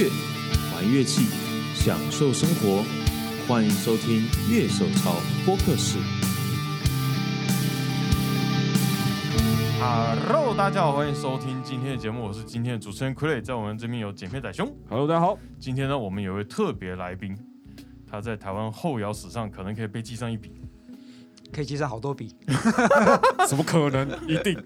乐，玩乐器，享受生活。欢迎收听《乐手潮播客室》。Hello，大家好，欢迎收听今天的节目，我是今天的主持人傀儡，在我们这边有剪片仔兄。Hello，大家好。今天呢，我们有一位特别来宾，他在台湾后摇史上可能可以被记上一笔。可以记上好多笔。怎么可能？一定。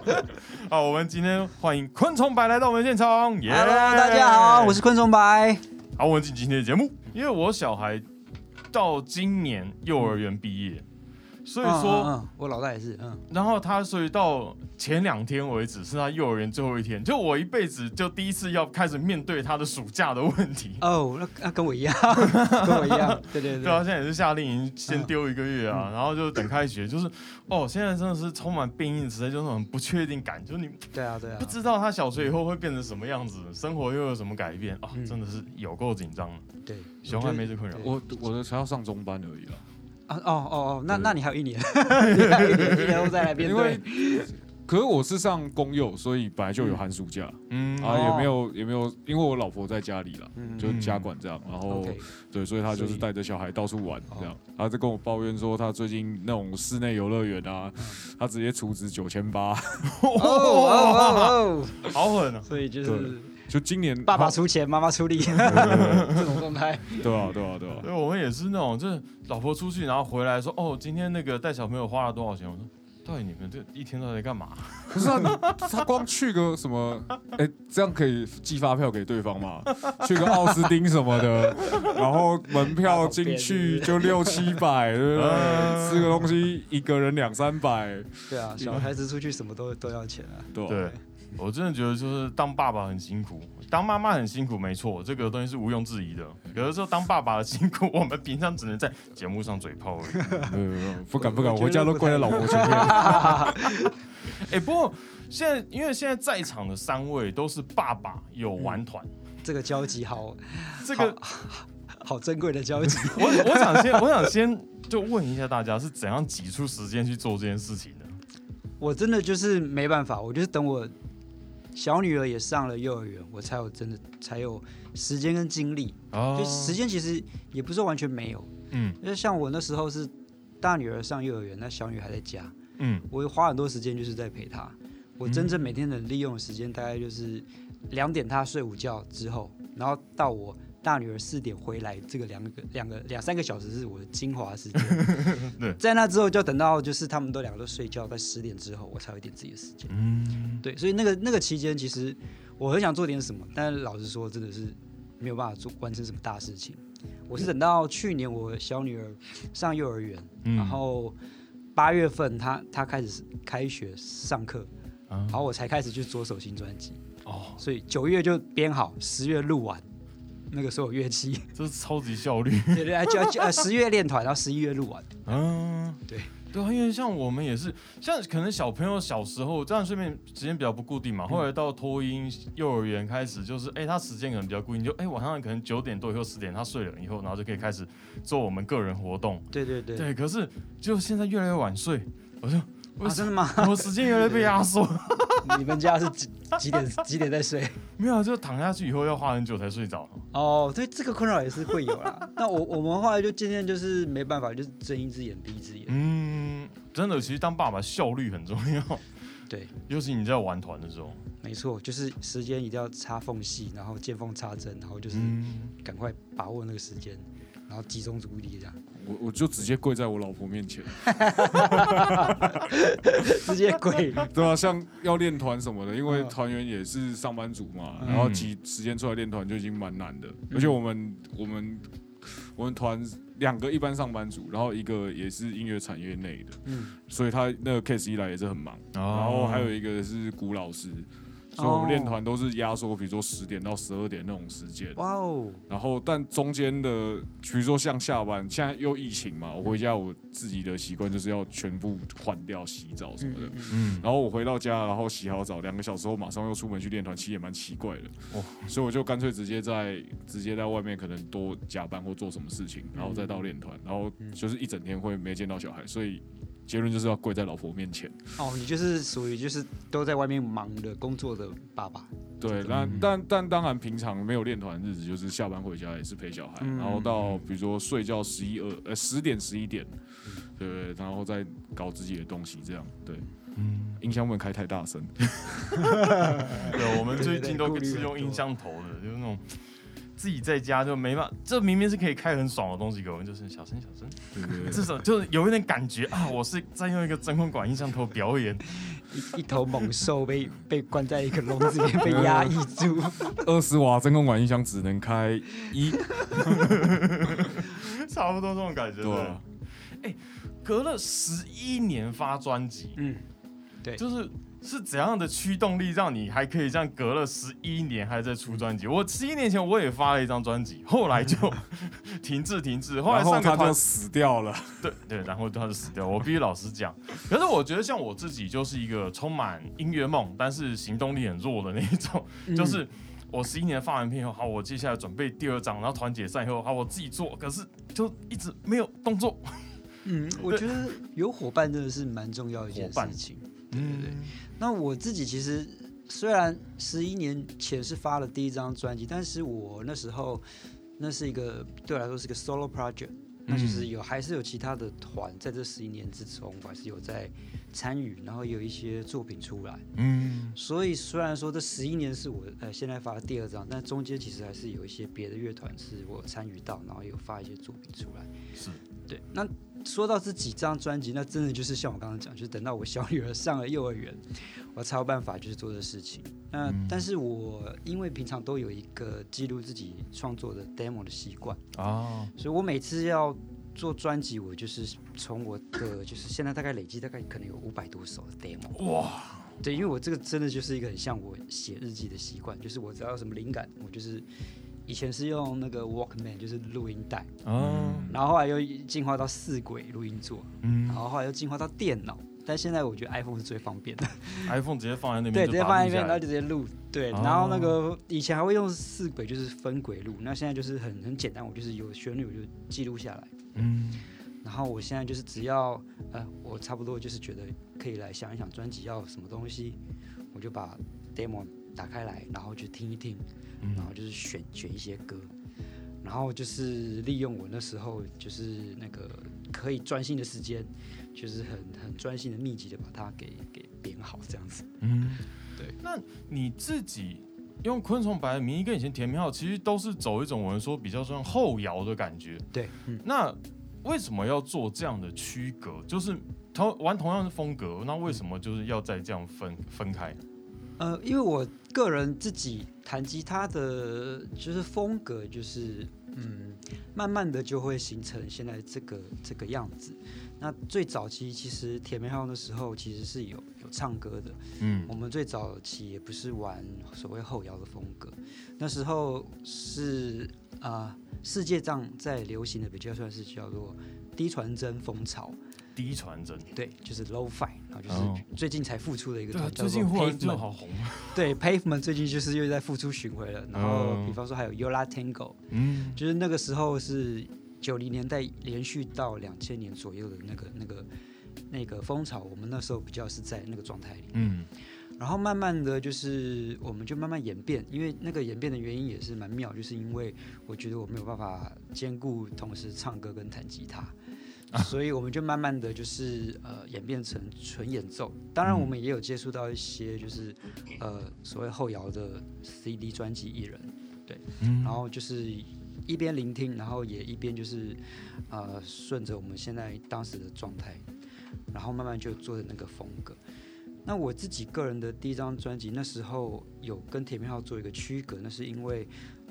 好，我们今天欢迎昆虫白来到我们现场。耶 Hello，大家好，我是昆虫白。好，我们进今天的节目。因为我小孩到今年幼儿园毕业，所以说，嗯嗯嗯我老大也是，嗯，然后他所以到前两天为止是他幼儿园最后一天，就我一辈子就第一次要开始面对他的暑假的问题。哦，那那跟我一样，跟我一样，对 对对。啊，对，现在也是夏令营先丢一个月啊，然后就等开学，就是哦，现在真的是充满变异的时代，就是很不确定感，就是你对啊对啊。不，知道他小学以后会变成什么样子，生活又有什么改变啊，嗯。真的是有够紧张。对，熊还没这困扰，我我的才要上中班而已啦，啊哦哦哦，那那你还有一年，你还有一年，一年后再来面因为对。可是我是上公幼，所以本来就有寒暑假、嗯啊，也没有也没有，因为我老婆在家里啦，嗯就家管这样，然后 OK，对，所以她就是带着小孩到处玩这样，她就跟我抱怨说，她最近那种室内游乐园啊，她直接储值九千八，哦哦哦好狠啊哦，！所以就是对就今年爸爸出钱，妈妈出力，这种状态。对啊对啊对啊，对，我们也是那种，就是老婆出去，然后回来说，哦，今天那个带小朋友花了多少钱？我说，到底你们这一天都在干嘛？不是啊，你他光去个什么，哎、这样可以寄发票给对方吗？去个奥斯汀什么的，然后门票进去就六七百，对不对？嗯 吃个东西一个人两三百，对啊，小孩子出去什么都都要钱啊。对对，我真的觉得就是当爸爸很辛苦，当妈妈很辛苦，没错，这个东西是毋庸置疑的。有的时候当爸爸的辛苦，我们平常只能在节目上嘴炮而已。没有没有不敢不敢，回家都跪在老婆前面。哎、不过现在因为现在在场的三位都是爸爸有玩团，这个交集好这个好珍贵的交集。我我想先我想先就问一下大家是怎样挤出时间去做这件事情的？我真的就是没办法，我就是等我小女儿也上了幼儿园，我才有真的才有时间跟精力。哦。就时间其实也不是完全没有，嗯。因为像我那时候是大女儿上幼儿园，那小女孩在家，嗯。我花很多时间就是在陪她。我真正每天能利用的时间大概就是两点她睡午觉之后，然后到我大女儿四点回来，这个两个两个两三个小时是我的精华时间。对在那之后就等到就是他们都两个都睡觉，在十点之后我才有一点自己的时间。嗯，对，所以那个那个期间，其实我很想做点什么，但是老实说，真的是没有办法做完成什么大事情。我是等到去年我小女儿上幼儿园，嗯然后八月份她她开始开学上课，啊然后我才开始去着手新专辑，哦，所以九月就编好，十月录完那个所有乐器，这是超级效率。对对，就就呃十月练团，然后十一月录完。嗯，对对啊，因为像我们也是，像可能小朋友小时候这样睡眠时间比较不固定嘛，后来到托婴幼儿园开始，就是哎、他时间可能比较固定，就哎、晚上可能九点多以后十点他睡了以后，然后就可以开始做我们个人活动。对对对，对，可是就现在越来越晚睡，我就为啊，什真的吗？我时间有点被压缩？你们家是几几点几点在睡？没有，就躺下去以后要花很久才睡着。哦，对，这个困扰也是会有啦。那我我们后来就渐渐就是没办法，就是睁一只眼闭一只眼。嗯，真的，其实当爸爸效率很重要，对，尤其你在玩团的时候。没错，就是时间一定要插缝隙，然后见缝插针，然后就是嗯，赶快把握那个时间，然后集中注意力这样，我我就直接跪在我老婆面前，直接跪。对啊，像要练团什么的，因为嗯。团员也是上班族嘛，嗯。然后挤时间出来练团就已经蛮难的，而且我们我们我们团两个一般上班族，然后一个也是音乐产业内的，嗯，所以他那个 case 一来也是很忙，哦。然后还有一个是古老师，所以我们练团都是压缩，比如说十点到十二点那种时间。哇哦，然后，但中间的，比如说像下班，现在又疫情嘛，我回家我自己的习惯就是要全部换掉、洗澡什么的。嗯嗯嗯，然后我回到家，然后洗好澡，两个小时后马上又出门去练团，其实也蛮奇怪的。哦 所以我就干脆直接在直接在外面可能多加班或做什么事情，然后再到练团，然后就是一整天会没见到小孩，所以结论就是要跪在老婆面前。哦，你就是属于就是都在外面忙的工作的爸爸。对，那但但当然平常没有练团的日子，就是下班回家也是陪小孩，嗯。然后到比如说睡觉十一二呃十点十一点，对不对？然后再搞自己的东西，这样对。嗯，音箱不能开太大声，对，我们最近都是用音箱头的，就是那种自己在家就没办法，这明明是可以开很爽的东西，给我们就是小声小声，对对对。至少就是有一点感觉啊，我是在用一个真空管音箱头表演，一一头猛兽被被关在一个笼子里面被压抑住，二十瓦真空管音箱只能开一，差不多这种感觉。对啊。对，隔了十一年发专辑，嗯，对。就是是怎样的驱动力让你还可以这样隔了十一年还在出专辑？我十一年前我也发了一张专辑，后来就 停滞停滞，后来上个团死掉了。对对，然后他就死掉。我必须老实讲，可是我觉得像我自己就是一个充满音乐梦，但是行动力很弱的那一种，嗯就是。我十一年发完片以后，好，我接下来准备第二张，然后团解散以后，好，我自己做，可是就一直没有动作。嗯，我觉得有伙伴真的是蛮重要的一件伙伴事情。对对对。那我自己其实虽然十一年前是发了第一张专辑，但是我那时候那是一个对我来说是个 solo project，那其实有还是有其他的团在这十一年之中，我还是有在参与，然后也有一些作品出来。嗯，所以虽然说这十一年是我呃现在发的第二张，但中间其实还是有一些别的乐团是我参与到，然后有发一些作品出来。是对，那说到这几张专辑，那真的就是像我刚刚讲，就是等到我小女儿上了幼儿园，我才有办法就是做这事情。那、嗯。但是我因为平常都有一个记录自己创作的 demo 的习惯，哦，所以我每次要做专辑，我就是从我的就是现在大概累积大概可能有五百多首的 demo。哇，对，因为我这个真的就是一个很像我写日记的习惯，就是我只要有什么灵感，我就是以前是用那个 Walkman，就是录音带，哦，然后后来又进化到四轨录音座，嗯。然后后来又进化到电脑，但现在我觉得 iPhone 是最方便的，，iPhone 直接放在那边对，直接放在那边，然后就直接录，对，哦。然后那个以前还会用四轨，就是分轨录，那现在就是很很简单，我就是有旋律我就记录下来，嗯。然后我现在就是只要呃，我差不多就是觉得可以来想一想专辑要什么东西，我就把 demo 打开来，然后去听一听，嗯然后就是选选一些歌，然后就是利用我那时候就是那个可以专心的时间，就是很很专心的密集的把它给给编好这样子。嗯，对。那你自己用昆虫白的名义跟以前甜蜜号其实都是走一种我们说比较像后摇的感觉，对，嗯，那为什么要做这样的区隔？就是同玩同样的风格，那为什么就是要再这样分分开？呃，因为我个人自己弹吉他的就是风格，就是嗯，慢慢的就会形成现在这个这个样子。那最早期其实铁梅号的时候其实是有有唱歌的，嗯。我们最早期也不是玩所谓后摇的风格，那时候是啊、世界上在流行的比较算是叫做低传真风潮，低传真，对，就是 low fi，然后就哦。是最近才复出的一个叫做最近忽然就 Pavement 好红，对，Pavement 最近就是又在复出巡回了，然后嗯比方说还有 Yola Tango，嗯。就是那个时候是九零年代连续到两千年左右的那个那个那个风潮，我们那时候比较是在那个状态里，嗯。然后慢慢的就是我们就慢慢演变，因为那个演变的原因也是蛮妙，就是因为我觉得我没有办法兼顾同时唱歌跟弹吉他。所以我们就慢慢的就是呃演变成纯演奏，当然我们也有接触到一些就是呃所谓后摇的 CD 专辑艺人，嗯。然后就是一边聆听，然后也一边就是呃顺着我们现在当时的状态，然后慢慢就做的那个风格。那我自己个人的第一张专辑，那时候有跟铁面号做一个区隔，那是因为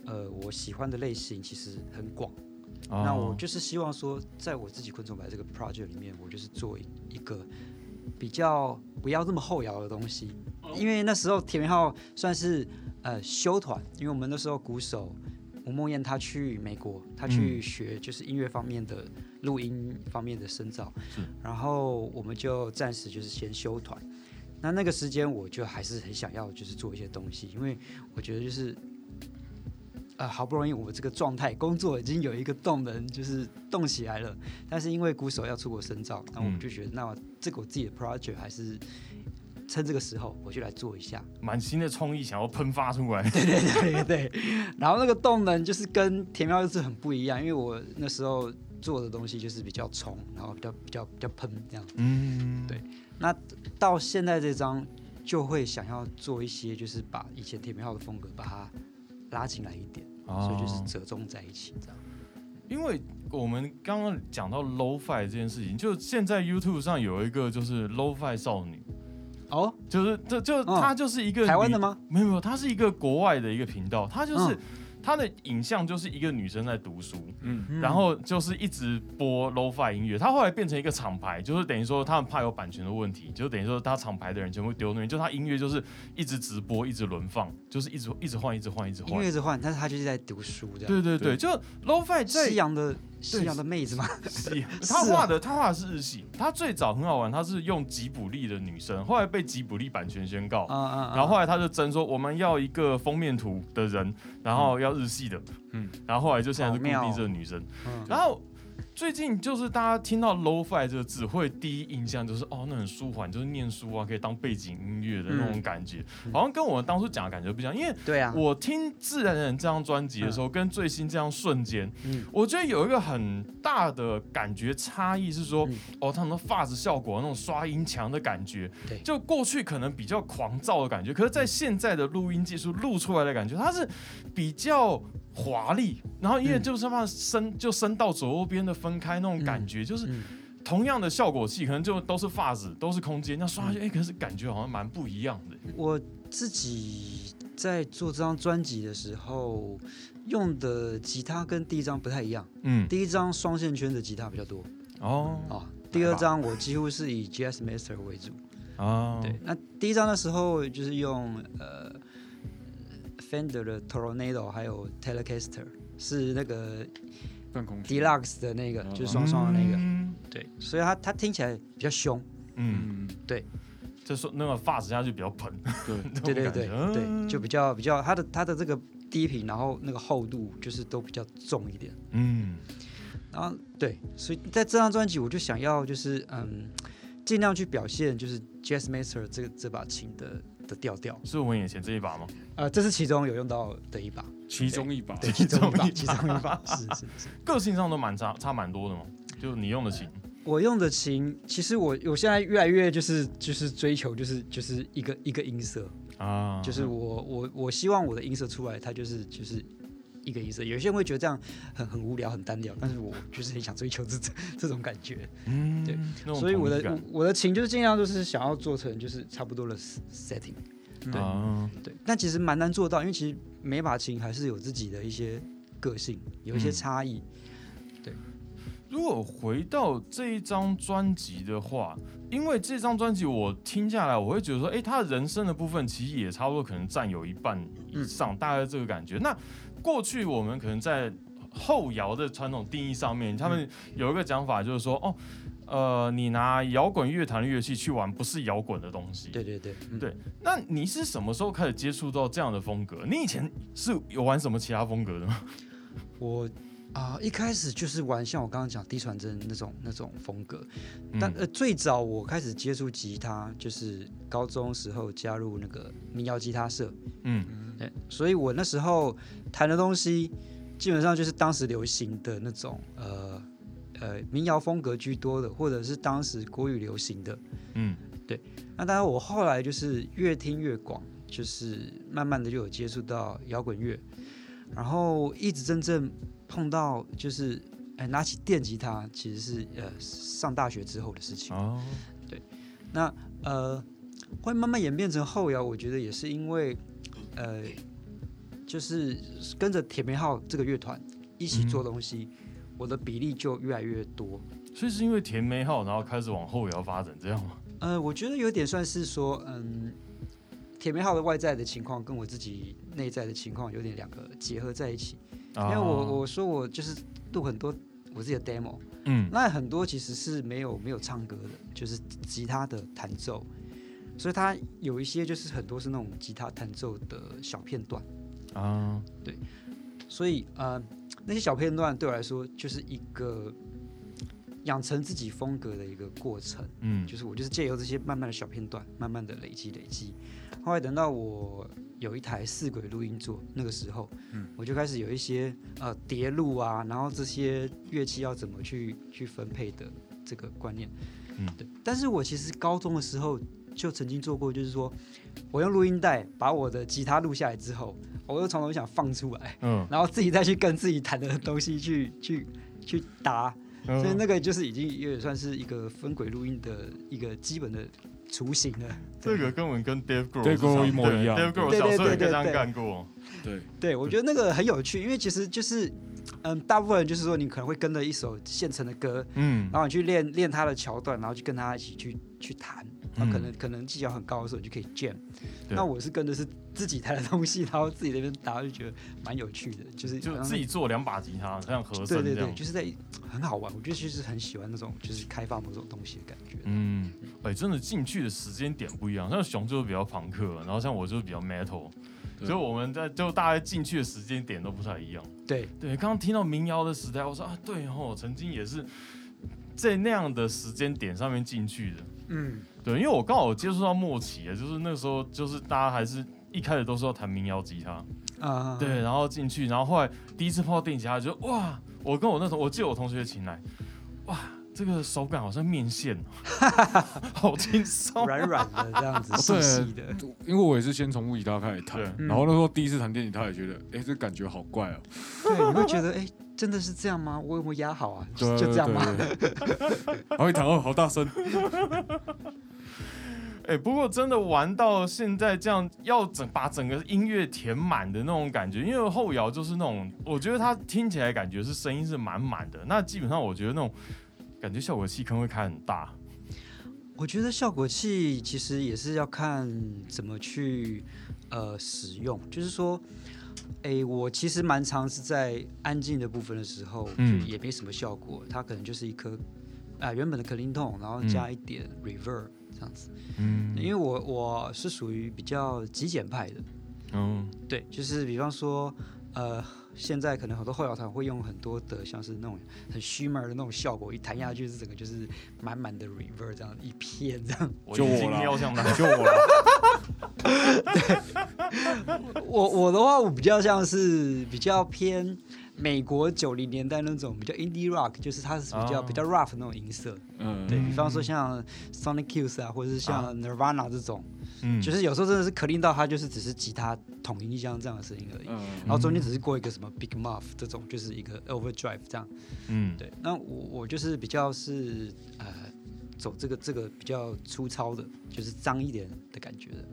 呃我喜欢的类型其实很广。那我哦就是希望说，在我自己昆虫白这个 project 里面，我就是做一一个比较不要这么后摇的东西，因为那时候铁面号算是呃休团，因为我们那时候鼓手吴梦燕她去美国，她去学就是音乐方面的录音方面的深造，然后我们就暂时就是先休团。那那个时间我就还是很想要就是做一些东西，因为我觉得就是呃，好不容易我这个状态工作已经有一个动能，就是动起来了，但是因为鼓手要出国深造，那我们嗯。就觉得，那这个我自己的 project 还是趁这个时候我就来做一下。满心的创意想要喷发出来。对 对对对，然后那个动能就是跟田喵就是很不一样，因为我那时候做的东西就是比较冲，然后比较比较比较喷这样。嗯，对那到现在这张就会想要做一些，就是把以前田喵的风格把它拉进来一点，所以就是哦折中在一起这样。因为我们刚刚讲到 low fi 这件事情，就现在 YouTube 上有一个就是 low fi 少女，哦，就是这就他就是一个女？台湾的吗？没有没有，她是一个国外的一个频道，他就是、嗯她的影像就是一个女生在读书，嗯，嗯然后就是一直播 low fi 音乐，他后来变成一个厂牌，就是等于说他们怕有版权的问题，就等于说他厂牌的人全部丢那边，就他音乐就是一直直播，一直轮放，就是一直一直换，一直换，一直换音乐。一直换，但是他就是在读书这样。对对对，就 low fi 在西洋的西洋的妹子吗？是，他 画的他画的是日系，他最早很好玩，他是用吉卜力的女生，后来被吉卜力版权宣告！然后后来他就争说我们要一个封面图的人，然后要日系的，然后后来就现在是固定这个女生，嗯然后。最近就是大家听到 low-fi 这个字，会第一印象就是哦，那很舒缓，就是念书啊，可以当背景音乐的那种感觉，嗯好像跟我们当初讲的感觉不一样。因为对啊，我听《自然人》这张专辑的时候，跟最新这张瞬间，嗯。我觉得有一个很大的感觉差异是说，嗯。哦，他们的发质效果那种刷音墙的感觉，对。就过去可能比较狂躁的感觉，可是在现在的录音技术录出来的感觉，它是比较华丽，然后因为嗯。就是它声就声到左右边的分开那种感觉，就是嗯。同样的效果器，可能就都是发子，都是空间，那刷下去，哎、可是感觉好像蛮不一样的。我自己在做这张专辑的时候，用的吉他跟第一张不太一样。嗯，第一张双线圈的吉他比较多。哦。啊，第二张我几乎是以 Jazz Master 为主。哦，对，那第一张的时候就是用呃 Fender 的 Tornado 还有 Telecaster，是那个 Deluxe 的那个，哦。就是双双的那个。嗯。对，所以它它听起来比较凶。嗯，对，就说那个发质下去比较喷，对，对对对对，嗯。就比较比较它的它的这个低频，然后那个厚度就是都比较重一点。嗯。然后对，所以在这张专辑我就想要就是嗯，尽量去表现就是 Jazz Master 这个这把琴的的调调。是我们眼前这一把吗？呃，这是其中有用到的一把，其中一把，对，其其中一把，其中一把，是是是。个性上都蛮差差蛮多的嘛，就你用的琴，我用的琴，其实我我现在越来越就是就是追求就是就是一个一个音色，啊，就是我我我希望我的音色出来，它就是就是一个意思。有些人会觉得这样很很无聊很单调，但是我就是很想追求这这这种感觉，嗯对，所以我的我我的琴就是尽量就是想要做成就是差不多的 setting，对啊，对，但其实蛮难做到，因为其实每把琴还是有自己的一些个性，有一些嗯。差异。对。如果回到这一张专辑的话，因为这张专辑我听下来，我会觉得说，哎、他人生的部分其实也差不多，可能占有一半以上，大概这个感觉。那过去我们可能在后摇的传统定义上面，他们有一个讲法，就是说，哦，呃，你拿摇滚乐坛的乐器去玩，不是摇滚的东西。对对对，嗯对那你是什么时候开始接触到这样的风格？你以前是有玩什么其他风格的吗？我啊、一开始就是玩像我刚刚讲低传真那种那种风格，但嗯呃最早我开始接触吉他就是高中时候加入那个民谣吉他社，嗯。对，所以我那时候弹的东西基本上就是当时流行的那种呃呃民谣风格居多的，或者是当时国语流行的。嗯。对那当然我后来就是越听越广，就是慢慢的就有接触到摇滚乐，然后一直真正碰到就是哎拿起电吉他，其实是呃上大学之后的事情。哦对那呃，会慢慢演变成后摇，我觉得也是因为呃，就是跟着铁梅号这个乐团一起做东西，我的比例就越来越多。所以是因为甜美号，然后开始往后摇发展，这样吗？呃，我觉得有点算是说，嗯，铁梅号的外在的情况跟我自己内在的情况有点两个结合在一起。因为我我说我就是录很多我自己的 demo，嗯。那很多其实是没有没有唱歌的，就是吉他的弹奏，所以它有一些就是很多是那种吉他弹奏的小片段。啊所以呃，那些小片段对我来说就是一个养成自己风格的一个过程。嗯，就是我就是借由这些慢慢的小片段，慢慢的累积累积。后来等到我有一台四轨录音座，那个时候，嗯我就开始有一些呃叠录啊，然后这些乐器要怎么去去分配的这个观念。嗯对。但是我其实高中的时候就曾经做过，就是说我用录音带把我的吉他录下来之后，我又从头想放出来，嗯，然后自己再去跟自己弹的东西去去去搭。嗯。所以那个就是已经有点算是一个分轨录音的一个基本的雏形了。这个根本跟 Dave Grohl 一模一样。Dave Grohl 对对小时候也这样对对对。干过。对，对，我觉得那个很有趣，因为其实就是，嗯，大部分人就是说，你可能会跟着一首现成的歌，嗯。然后你去练练它的桥段，然后去跟他一起去去弹，然后可能、嗯。可能技巧很高的时候，你就可以 jam。那我是跟的是自己弹的东西，然后自己那边打，就觉得蛮有趣的，就是就自己做两把吉他，像和对对对，声这样。就是在很好玩。我觉得其实很喜欢那种就是开发某种东西的感觉。嗯，哎、真的进去的时间点不一样，像熊就是比较朋克，然后像我就是比较 metal，所以我们在就大家进去的时间点都不太一样。对，对，刚刚听到民谣的时代，我说啊，对哦，曾经也是在那样的时间点上面进去的。嗯，对，因为我刚好接触到末期啊，就是那时候就是大家还是一开始都是要弹民谣吉他，啊、对，然后进去，然后后来第一次碰到电吉他就哇，我跟我那时候我记得我同学请来，哇，这个手感好像面线哦，好轻松。软软的这样子，细对细的。因为我也是先从木吉他开始弹然后那时候第一次弹电吉他也觉得，哎，这感觉好怪哦。对，你会觉得哎、真的是这样吗？我有没有压好啊？就这样吗？？然后一弹哦，好大声，哎、不过真的玩到现在这样，要整把整个音乐填满的那种感觉，因为后摇就是那种，我觉得它听起来感觉是声音是满满的，那基本上我觉得那种感觉效果器可能会开很大。我觉得效果器其实也是要看怎么去呃使用，就是说，哎，我其实蛮常是在安静的部分的时候，嗯。就也没什么效果，它可能就是一颗啊、原本的 clean tone，然后加一点 reverb 这样子。嗯因为我我是属于比较极简派的，嗯对，就是比方说，呃，现在可能很多后摇团会用很多的像是那种很虚门的那种效果，一弹下去是整个就是满满的 reverb 这样一片这样。我就我啦瞄向他，就我了。我我的话，我比较像是比较偏美国九零年代那种比较 indie rock，就是它是比较、哦比较 rough 那种音色。嗯，对比方说像 Sonic Youth 啊，或者是像 Nirvana 这种，嗯就是有时候真的是 clean 到它就是只是吉他统音箱这样的声音而已。嗯，然后中间只是过一个什么 big muff 这种，就是一个 overdrive 这样。嗯对，那我我就是比较是呃走这个这个比较粗糙的，就是脏一点的感觉的。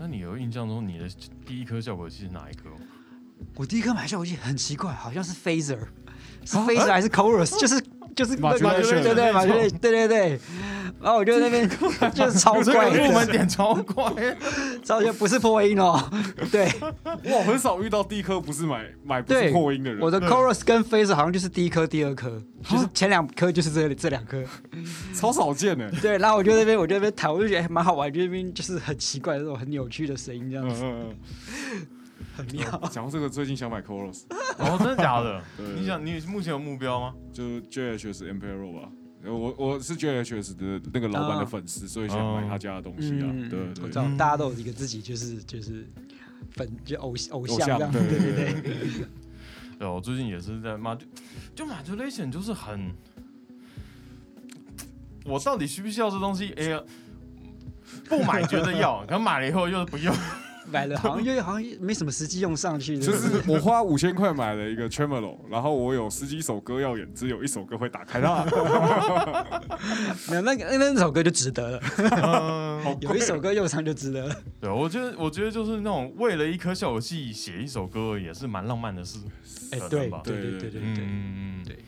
那你有印象中你的第一颗效果器是哪一颗吗？我第一颗买效果器很奇怪，好像是 Phaser，是 Phaser 还是 Chorus？就是就是那个 Modulation 对对那种 Modulation，对对对。然后我就在那边 就是超怪个入门的，点超怪，超就不是破音哦。对，我很少遇到第一颗不是买买不对是破音的人。我的 Chorus 跟 Phaser 好像就是第一颗、第二颗，就是前两颗就是这这两颗。超少见的。对，然后我就在那边，我就在那边弹，我就觉得蛮好玩，就那边就是很奇怪的那种很扭曲的声音，这样子、嗯嗯很妙。嗯。讲到这个，最近想买 Chorus，哦，真的假的？对你想你目前有目标吗？就 JHS Imperial 吧。呃我我是 JHS 的那个老板的粉丝，所以想买他家的东西啊。对我对知道大家都有一个自己就是就是粉就偶偶像这样，对对对对对。我最近也是在骂就就 modulation 就是很，我到底需不需要这东西？哎呀，不买觉得要，可买了以后又不用。买了好像又好像没什么实际用上去，就是我花五千块买了一个 Tremolo，然后我有十几首歌要演，只有一首歌会打开它。没有那个那那首歌就值得了，嗯，有一首歌用上就值得了。对，我觉得我觉得就是那种为了一颗效果器写一首歌，也是蛮浪漫的事。哎，对对对对对嗯对，嗯嗯，对。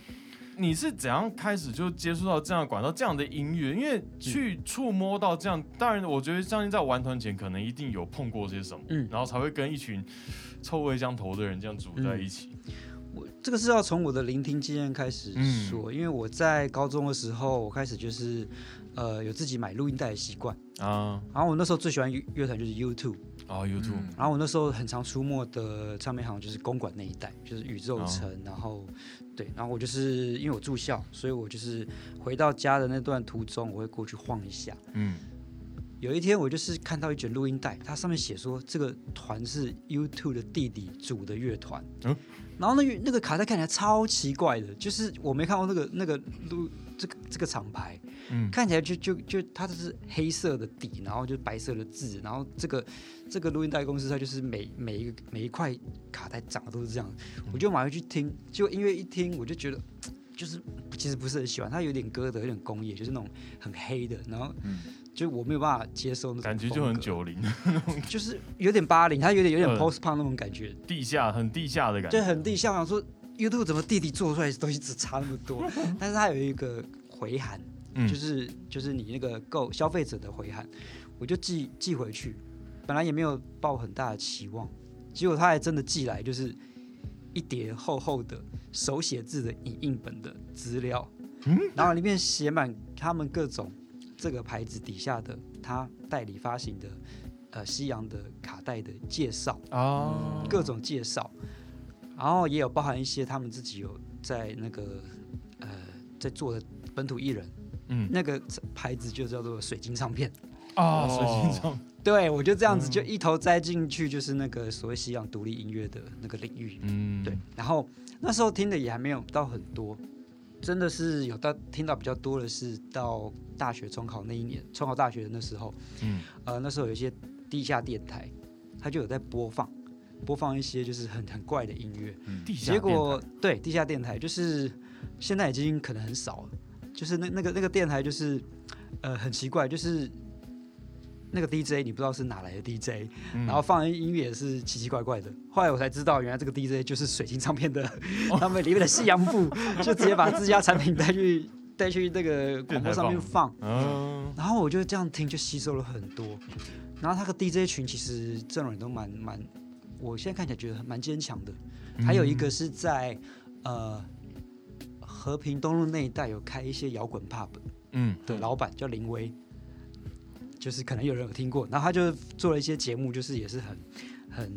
你是怎样开始就接触到这样的管道、这样的音乐？因为去触摸到这样，当然我觉得相信在玩团前可能一定有碰过些什么，嗯。然后才会跟一群臭味相投的人这样组在一起。我这个是要从我的聆听经验开始嗯。说，因为我在高中的时候，我开始就是呃有自己买录音带的习惯，啊。然后我那时候最喜欢乐乐团就是 U2，哦，YouTube，嗯。然后我那时候很常出没的唱片行就是公馆那一带，就是宇宙城，然后对，然后我就是因为我住校，所以我就是回到家的那段途中，我会过去晃一下。嗯，有一天我就是看到一卷录音带，它上面写说这个团是 YouTube 的弟弟组的乐团，嗯。然后那个那个卡带看起来超奇怪的，就是我没看过那个那个录这个这个厂牌，嗯。看起来就就就它就是黑色的底，然后就白色的字，然后这个这个录音带公司它就是每每一个每一块卡带长得都是这样，我就买回去听，结果音乐一听我就觉得就是其实不是很喜欢，它有点歌德，有点工业，就是那种很黑的，然后嗯就我没有办法接受那种感觉就很，九零，就是有点八零，他有点有点嗯 post punk 那种感觉，地下很地下的感就觉，很地下。我想说 YouTube 怎么弟弟做出来的东西只差那么多，但是他有一个回函。嗯。就是就是你那个购消费者的回函，我就寄寄回去，本来也没有抱很大的期望，结果他还真的寄来，就是一叠厚厚的手写字的影印本的资料，然后里面写满他们各种这个牌子底下的他代理发行的呃西洋的卡带的介绍，啊，各种介绍，然后也有包含一些他们自己有在那个呃在做的本土艺人。嗯那个牌子就叫做水晶唱片。啊，哦水晶唱，对，我就这样子嗯就一头栽进去，就是那个所谓西洋独立音乐的那个领域。嗯，对，然后那时候听的也还没有到很多，真的是有到听到比较多的是到大学中考那一年，中考大学的那时候，嗯。呃，那时候有一些地下电台，它就有在播放，播放一些就是很很怪的音乐。地下结果对地下电台就是现在已经可能很少了，就是那那个那个电台就是呃很奇怪，就是那个 DJ 你不知道是哪来的 DJ，、嗯然后放的音乐也是奇奇怪怪的。后来我才知道，原来这个 DJ 就是水晶唱片的 他们里面的西洋部，就直接把自家产品带去带去那个广播上面放。嗯然后我就这样听，就吸收了很多。然后他个 DJ 群其实阵容也都蛮蛮，我现在看起来觉得蛮坚强的。还有一个是在呃和平东路那一带有开一些摇滚 pub 嗯的老板叫林威，就是可能有人有听过。然后他就做了一些节目，就是也是很很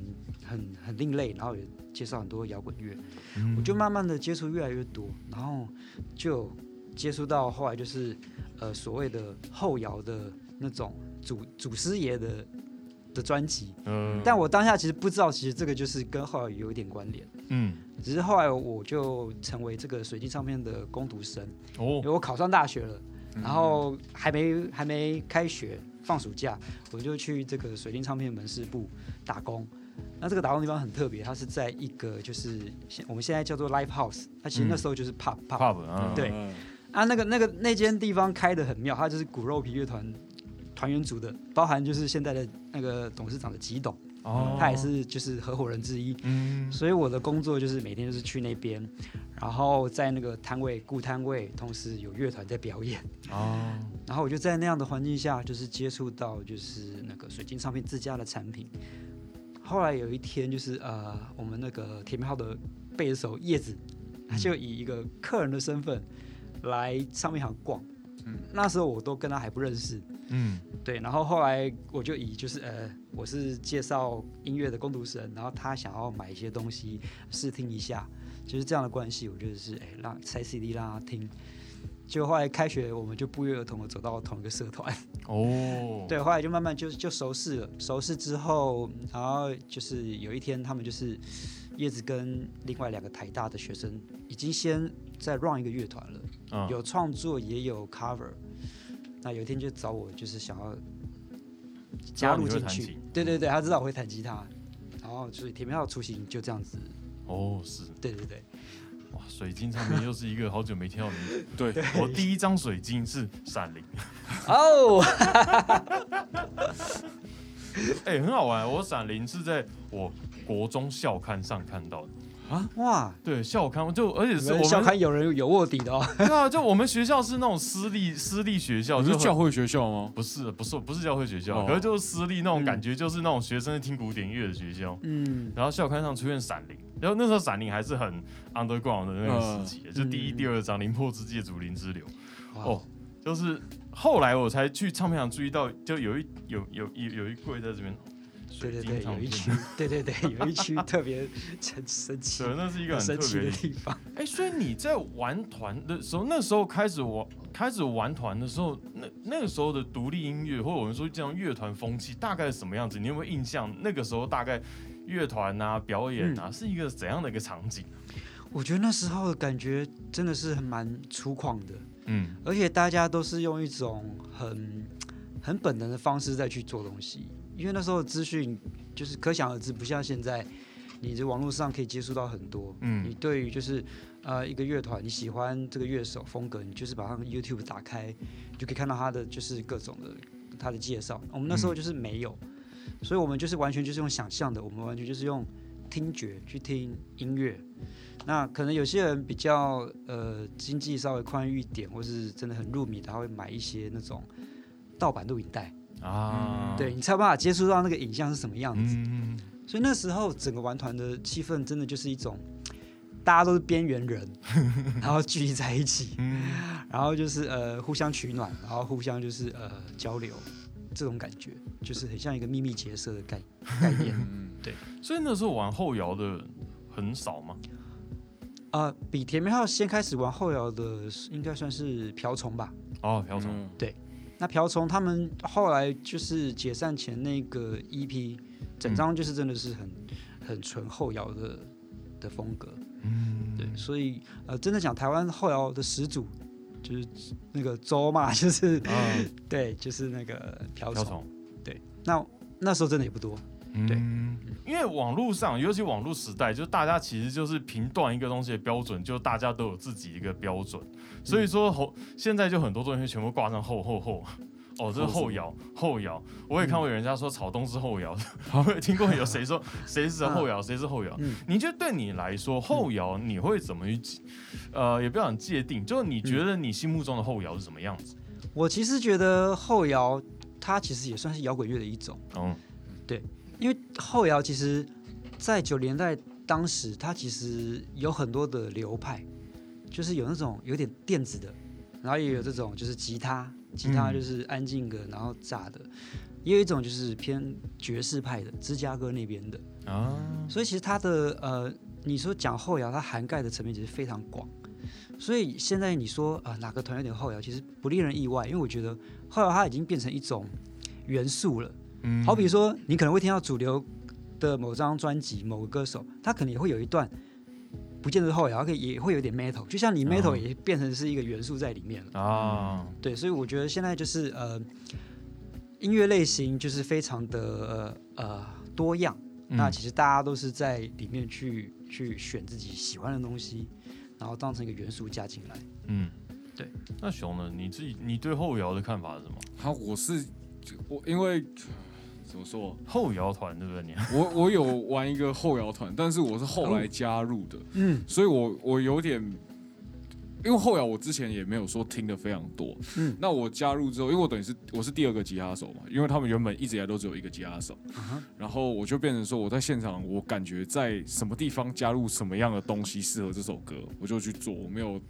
很很另类，然后也介绍很多摇滚乐。嗯我就慢慢的接触越来越多，然后就接触到后来就是呃所谓的后摇的那种祖祖师爷的的专辑，嗯但我当下其实不知道，其实这个就是跟后来有一点关联。嗯只是后来我就成为这个水晶唱片的攻读生，因哦为我考上大学了，然后还没还没开学，放暑假，我就去这个水晶唱片门市部打工。那这个打工地方很特别，它是在一个就是现我们现在叫做 live house，它其实那时候就是 pub pub、pub 啊对。啊，那个那个那间地方开的很妙，它就是骨肉皮乐团团员组的，包含就是现在的那个董事长的吉董，哦他也是就是合伙人之一。嗯所以我的工作就是每天就是去那边，然后在那个摊位顾摊位，同时有乐团在表演，哦然后我就在那样的环境下，就是接触到就是那个水晶唱片自家的产品。后来有一天，就是呃，我们那个铁面号的贝斯手叶子，他就以一个客人的身份来唱片行逛。嗯那时候我都跟他还不认识，嗯对，然后后来我就以就是呃，我是介绍音乐的攻读生，然后他想要买一些东西试听一下，就是这样的关系，我觉得是哎让拆 CD 让他听。结果后来开学，我们就不约而同的走到同一个社团，哦 对，后来就慢慢就就熟识了。熟识之后，然后就是有一天，他们就是叶子跟另外两个台大的学生已经先在 run 一个乐团了，嗯有创作也有 cover。那有一天就找我，就是想要加入进去。对对对，他知道我会弹吉他，然后所以铁面号雏形就这样子。哦是对对对，哇水晶唱片又是一个好久没听到的名字，对，我第一张水晶是闪灵，哦，哎很好玩，我闪灵是在我国中校刊上看到的，哇，对校刊就而且是我们校刊有人有卧底的哦。对啊，就我们学校是那种私立私立学校，就是教会学校吗？不是不是不是教会学校，哦。可是就是私立那种嗯感觉，就是那种学生听古典乐的学校。嗯，然后校刊上出现闪灵，然后那时候闪灵还是很 underground 的那个时期，就第一、嗯第二章《灵魄之界》《竹林之流》，哦，就是后来我才去唱片行注意到，就有一有有有有一柜在这边，水晶对对对，有一唱片区，对对对，有一区 特别神神奇、对，那是一个很神奇的。地方。哎、所以你在玩团的时候，那时候开始玩开始玩团的时候，那那个时候的独立音乐，或者我们说这样乐团风气，大概是什么样子？你有没有印象？那个时候大概乐团啊、表演啊，是一个怎样的一个场景？我觉得那时候的感觉真的是很蛮粗犷的，嗯而且大家都是用一种很很本能的方式在去做东西，因为那时候资讯就是可想而知，不像现在，你在网络上可以接触到很多。嗯你对于就是呃一个乐团，你喜欢这个乐手风格，你就是把他们 YouTube 打开，你就可以看到他的就是各种的他的介绍。我们那时候就是没有，所以我们就是完全就是用想象的，我们完全就是用听觉去听音乐。那可能有些人比较呃经济稍微宽裕一点，或是真的很入迷，他会买一些那种盗版录影带，啊，对你才有办法接触到那个影像是什么样子。嗯，所以那时候整个玩团的气氛真的就是一种，大家都是边缘人，然后聚集在一起，嗯。然后就是呃互相取暖，然后互相就是呃交流，这种感觉就是很像一个秘密结社的概 概念。对，所以那时候玩后摇的很少吗。呃，比甜棉号先开始玩后摇的应该算是瓢虫吧。哦，瓢虫，嗯那瓢虫他们后来就是解散前那个 EP，整张就是真的是很很纯后摇的的风格。嗯，对，所以呃，真的讲台湾后摇的始祖就是那个周嘛，就是啊，对，就是那个瓢虫。对，那那时候真的也不多，对。嗯，因为网络上，尤其网络时代，就大家其实就是评断一个东西的标准，就大家都有自己一个标准，所以说后现在就很多东西全部挂上后后后。哦，这是后摇，后摇，我也看过有人家说草东是后摇，我也听过有谁说谁是后摇，谁是后摇。嗯。你觉得对你来说，后摇你会怎么去，呃，也不要讲界定，就是你觉得你心目中的后摇是什么样子？我其实觉得后摇它其实也算是摇滚乐的一种，嗯因为后摇其实在九零年代当时它其实有很多的流派，就是有那种有点电子的，然后也有这种就是吉他，吉他嗯就是安静的，然后炸的，也有一种就是偏爵士派的，芝加哥那边的。啊，所以其实它的呃，你说讲后摇，它涵盖的层面其实非常广。所以现在你说啊、呃哪个团有点后摇，其实不令人意外，因为我觉得后摇它已经变成一种元素了。嗯好比说，你可能会听到主流的某张专辑、某个歌手，他可能也会有一段，不见得是后摇，它可以也会有点 metal，就像你 metal 哦也变成是一个元素在里面了。啊，对，所以我觉得现在就是呃，音乐类型就是非常的呃呃多样。那嗯其实大家都是在里面去去选自己喜欢的东西，然后当成一个元素加进来。嗯，对。那熊呢？你自己你对后摇的看法是什么？好，我是我因为怎么说，后摇团对不对？你。我我有玩一个后摇团，但是我是后来加入的，嗯。所以我我有点，因为后摇我之前也没有说听的非常多，嗯。那我加入之后，因为我等于是我是第二个吉他手嘛，因为他们原本一直以来都只有一个吉他手，然后我就变成说我在现场，我感觉在什么地方加入什么样的东西适合这首歌，我就去做，我没有。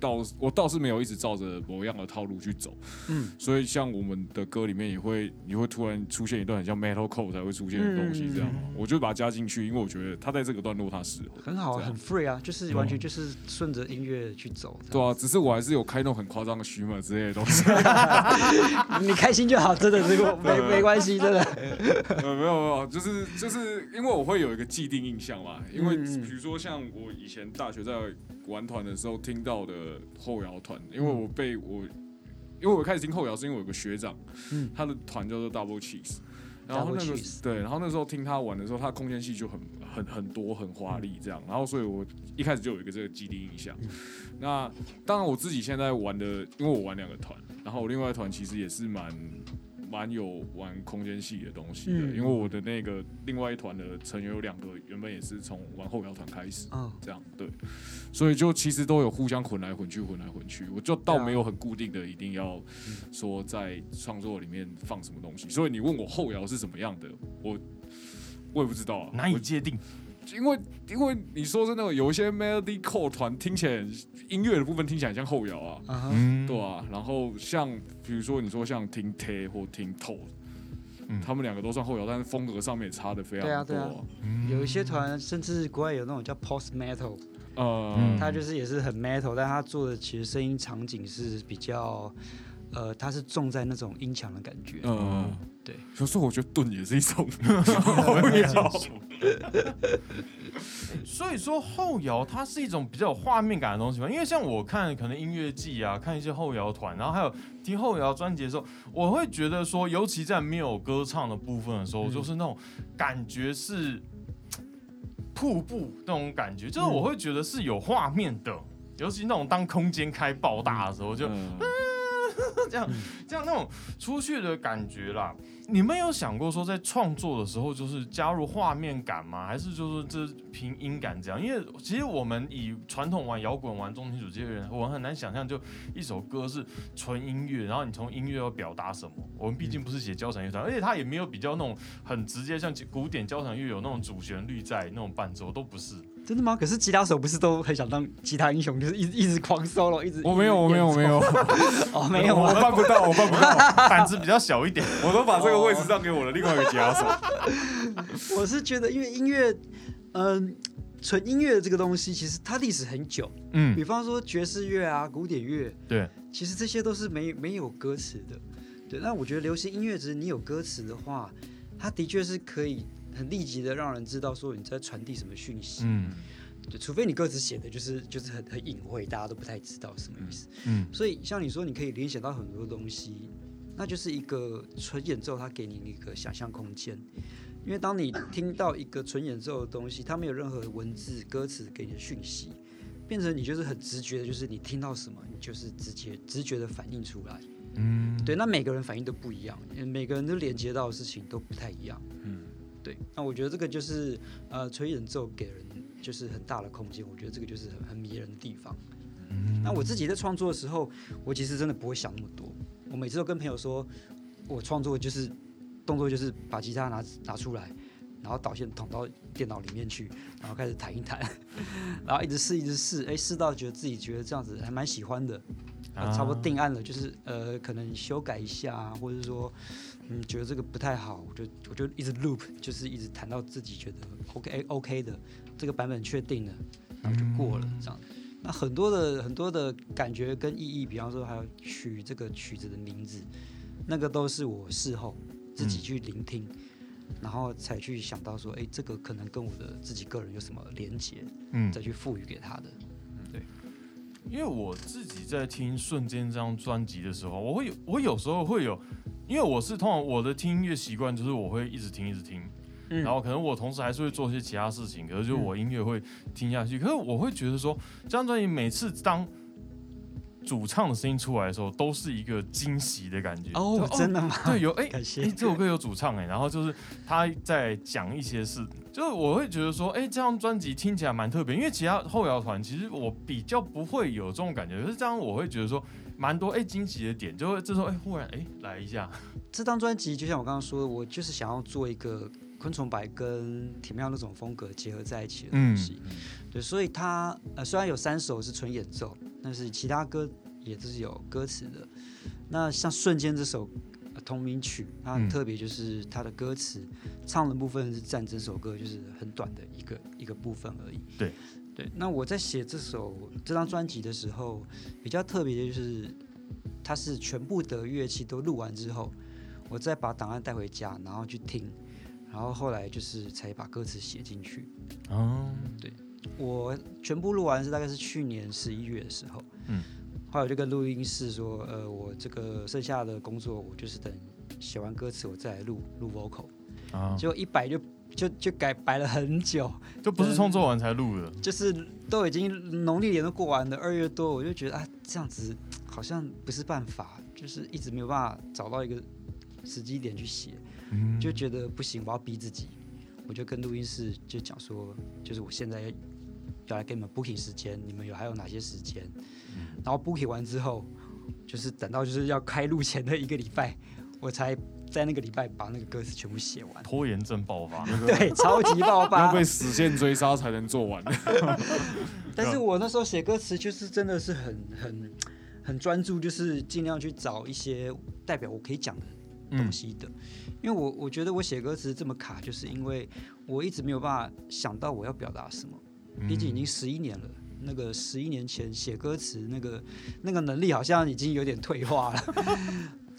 倒我倒是没有一直照着某样的套路去走，嗯所以像我们的歌里面也会，你会突然出现一段很像 metal core 才会出现的东西，这样，嗯我就把它加进去，因为我觉得它在这个段落它适合。很好，很 free 啊，就是完全就是顺着音乐去走。对啊，只是我还是有开那种很夸张的虚嘛之类的东西。你开心就好，真的，这个没没关系，真的。呃，没有没有，就是就是因为我会有一个既定印象嘛，因为比如说像我以前大学在玩团的时候听到的后摇团，因为我被我，因为我开始听后摇是因为我有个学长，嗯他的团叫做 Double Cheese。然后那个对，然后那时候听他玩的时候，他的空间戏就很很很多很华丽这样，然后所以我一开始就有一个这个基地印象。嗯那当然我自己现在玩的，因为我玩两个团，然后我另外一团其实也是蛮蛮有玩空间系的东西的，嗯。因为我的那个另外一团的成员有两个原本也是从玩后摇团开始，嗯，这样对，所以就其实都有互相混来混去，混来混去，我就倒没有很固定的一定要说在创作里面放什么东西，所以你问我后摇是什么样的，我我也不知道啊，难以界定。因为因为你说真的，有一些 melody core 团听起来音乐的部分听起来很像后摇啊，对啊，然后像比如说你说像听 t 或听 t o 嗯。他们两个都算后摇，但是风格上面也差的非常多。对啊对啊。嗯。有一些团，甚至国外有那种叫 post metal，呃，嗯。他就是也是很 metal，但他做的其实声音场景是比较，呃，它是重在那种音墙的感觉。嗯，对。有时候我觉得盾也是一种 所以说后摇它是一种比较有画面感的东西嘛，因为像我看可能音乐季啊，看一些后摇团，然后还有听后摇专辑的时候，我会觉得说，尤其在没有歌唱的部分的时候，嗯就是那种感觉是瀑布那种感觉，就是我会觉得是有画面的，尤其那种当空间开爆大的时候，就嗯 这样这样那种出去的感觉啦。你们有想过说在创作的时候，就是加入画面感吗？还是就是这凭音感这样？因为其实我们以传统玩摇滚、玩重金属这些人，我很难想象就一首歌是纯音乐，然后你从音乐要表达什么。我们毕竟不是写交响乐团，而且它也没有比较那种很直接，像古典交响乐有那种主旋律在那种伴奏，都不是。真的吗？可是吉他手不是都很想当吉他英雄，就是一直一直狂 solo，一直我没有，我没有，我没有，哦，没有我啊。办不到，我办不到，胆子比较小一点。我都把这个位置让给我的另外一个吉他手。我是觉得，因为音乐，嗯、纯音乐这个东西，其实它历史很久。嗯比，方说爵士乐啊、古典乐，对，其实这些都是没没有歌词的。对，那我觉得流行音乐，只是你有歌词的话，它的确是可以很立即的让人知道说你在传递什么讯息。嗯对，除非你歌词写的就是就是很很隐晦，大家都不太知道什么意思。嗯所以像你说，你可以联想到很多东西，那就是一个纯演奏，它给你一个想象空间。因为当你听到一个纯演奏的东西，它没有任何文字、歌词给你的讯息，变成你就是很直觉的，就是你听到什么，你就是直接直觉的反应出来。嗯，对，那每个人反应都不一样，每个人都连接到的事情都不太一样。嗯，对，那我觉得这个就是呃，吹演奏给人就是很大的空间，我觉得这个就是很很迷人的地方。嗯。那我自己在创作的时候，我其实真的不会想那么多，我每次都跟朋友说，我创作就是动作就是把吉他拿拿出来，然后导线捅到电脑里面去，然后开始弹一弹，然后一直试一直试，哎，试到觉得自己觉得这样子还蛮喜欢的，呃差不多定案了，就是呃可能修改一下啊，或者说嗯觉得这个不太好，我就我就一直 loop，就是一直弹到自己觉得 OK OK 的这个版本确定了，然后就过了这样。那很多的很多的感觉跟意义，比方说还有取这个曲子的名字，那个都是我事后自己去聆听，然后才去想到说，哎，这个可能跟我的自己个人有什么连结，嗯。再去赋予给他的。因为我自己在听《瞬间》这张专辑的时候，我会有，我有时候会有，因为我是通常我的听音乐习惯就是我会一直听一直听，嗯。然后可能我同时还是会做些其他事情，可是就我音乐会听下去，可是我会觉得说，这张专辑每次当主唱的声音出来的时候，都是一个惊喜的感觉。哦，哦真的吗？对，有 哎感谢。哎，这首歌有主唱哎，然后就是他在讲一些事，就是我会觉得说，哎，这张专辑听起来蛮特别，因为其他后摇团其实我比较不会有这种感觉，可是这样我会觉得说蛮多哎惊喜的点，就会这时候哎忽然哎来一下，这张专辑就像我刚刚说的，我就是想要做一个昆虫白跟铁妙那种风格结合在一起的东西。对，所以它呃虽然有三首是纯演奏，但是其他歌也都是有歌词的。那像《瞬间》这首、呃同名曲，它很嗯特别，就是它的歌词、唱的部分是占整首歌就是很短的一个一个部分而已。对对，那我在写这首这张专辑的时候，比较特别的就是它是全部的乐器都录完之后，我再把档案带回家，然后去听，然后后来就是才把歌词写进去。哦，对我全部录完是大概是去年十一月的时候，嗯，后来我就跟录音室说，呃，我这个剩下的工作我就是等写完歌词我再来录录 vocal，啊，结果一摆就就就改摆了很久，就不是创作完才录的，就是都已经农历年都过完了，二月多，我就觉得啊这样子好像不是办法，就是一直没有办法找到一个时机点去写，嗯。就觉得不行，我要逼自己，我就跟录音室就讲说，就是我现在要要来给你们 booking 时间，你们有还有哪些时间？然后 booking 完之后，就是等到就是要开录前的一个礼拜，我才在那个礼拜把那个歌词全部写完。拖延症爆发，对，超级爆发要发被。死线追杀才能做完。但是我那时候写歌词就是真的是很很很专注，就是尽量去找一些代表我可以讲的东西的。因为我我觉得我写歌词这么卡，就是因为我一直没有办法想到我要表达什么。毕竟已经十一年了，那个十一年前写歌词那个那个能力好像已经有点退化了，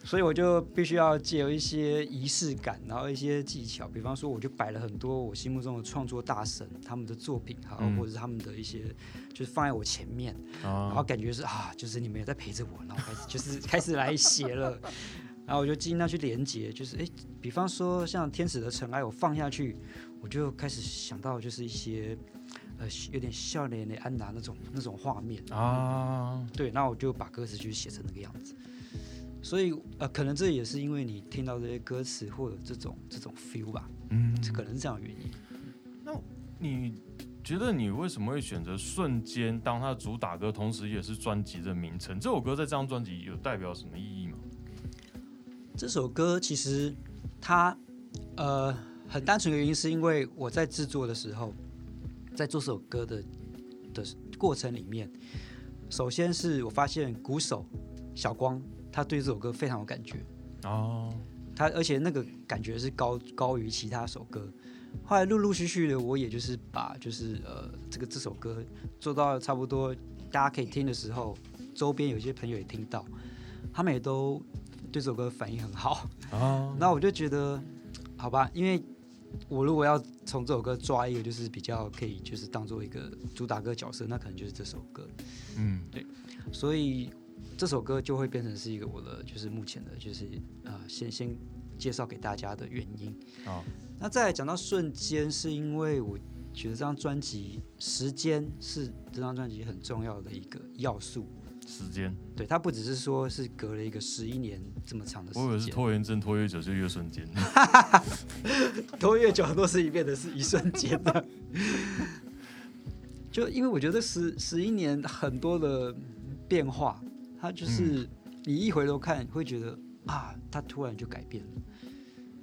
所以我就必须要借由一些仪式感，然后一些技巧，比方说我就摆了很多我心目中的创作大神他们的作品，好，嗯。或者是他们的一些就是放在我前面，然后啊，感觉是啊，就是你们也在陪着我，然后开始就是开始来写了，然后我就尽量去连接，就是诶，比方说像天使的尘埃，我放下去，我就开始想到就是一些呃有点笑脸的安娜那种那种画面，啊，对，那我就把歌词就写成那个样子。所以呃，可能这也是因为你听到这些歌词或者这种这种 feel 吧，嗯，可能是这样的原因。那你觉得你为什么会选择《瞬间》当它的主打歌，同时也是专辑的名称？这首歌在这张专辑有代表什么意义吗？这首歌其实它呃很单纯的原因是因为我在制作的时候，在做这首歌的的过程里面，首先是我发现鼓手小光他对这首歌非常有感觉，哦，他而且那个感觉是高高于其他首歌。后来陆陆续续的，我也就是把就是呃这个这首歌做到差不多大家可以听的时候，周边有些朋友也听到，他们也都对这首歌反应很好。啊，那我就觉得，好吧，因为我如果要从这首歌抓一个，就是比较可以，就是当做一个主打歌角色，那可能就是这首歌。嗯，对所以这首歌就会变成是一个我的，就是目前的，就是呃，先先介绍给大家的原因。哦，那再来讲到瞬间，是因为我觉得这张专辑时间是这张专辑很重要的一个要素。时间，对，它不只是说是隔了一个十一年这么长的时间我以为是间，拖延症，拖越久就越瞬间。拖越久都是一变的是一瞬间的。就因为我觉得十十一年很多的变化，它就是你一回头看会觉得啊，他突然就改变了。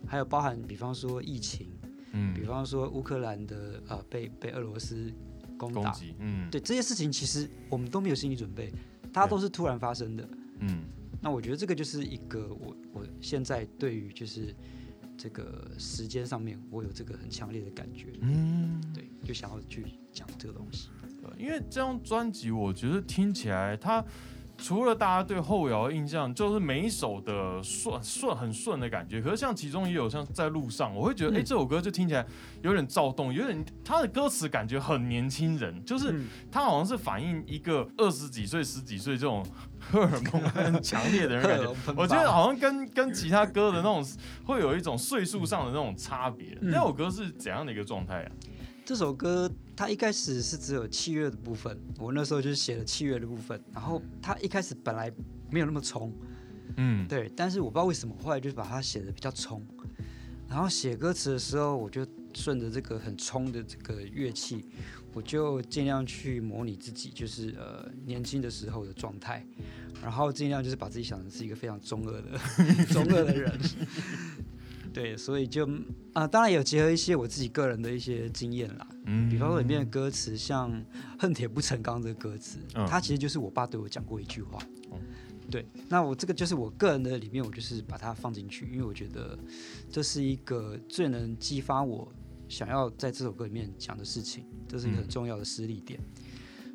还有包含比方说疫情，嗯比，方说乌克兰的呃被被俄罗斯攻打，攻击，嗯，对这些事情其实我们都没有心理准备，它都是突然发生的。嗯，那我觉得这个就是一个我我现在对于就是这个时间上面，我有这个很强烈的感觉，嗯，对，就想要去讲这个东西。对因为这张专辑，我觉得听起来它。除了大家对后摇的印象，就是每一首的顺顺很顺的感觉，可是像其中也有像在路上，我会觉得，哎、嗯这首歌就听起来有点躁动，有点它的歌词感觉很年轻人，就是嗯它好像是反映一个二十几岁、十几岁这种荷尔蒙很强烈的人感觉。我觉得好像跟跟其他歌的那种会有一种岁数上的那种差别。嗯那首歌是怎样的一个状态啊？这首歌它一开始是只有器乐的部分，我那时候就是写了器乐的部分，然后它一开始本来没有那么冲，嗯，对，但是我不知道为什么，后来就是把它写的比较冲，然后写歌词的时候，我就顺着这个很冲的这个乐器，我就尽量去模拟自己，就是呃年轻的时候的状态，然后尽量就是把自己想成是一个非常中二的 中二的人。对，所以就啊、当然有结合一些我自己个人的一些经验啦，嗯比方说里面的歌词，像“恨铁不成钢”这个歌词，嗯它其实就是我爸对我讲过一句话。哦对，那我这个就是我个人的里面，我就是把它放进去，因为我觉得这是一个最能激发我想要在这首歌里面讲的事情，这是一个很嗯重要的失力点。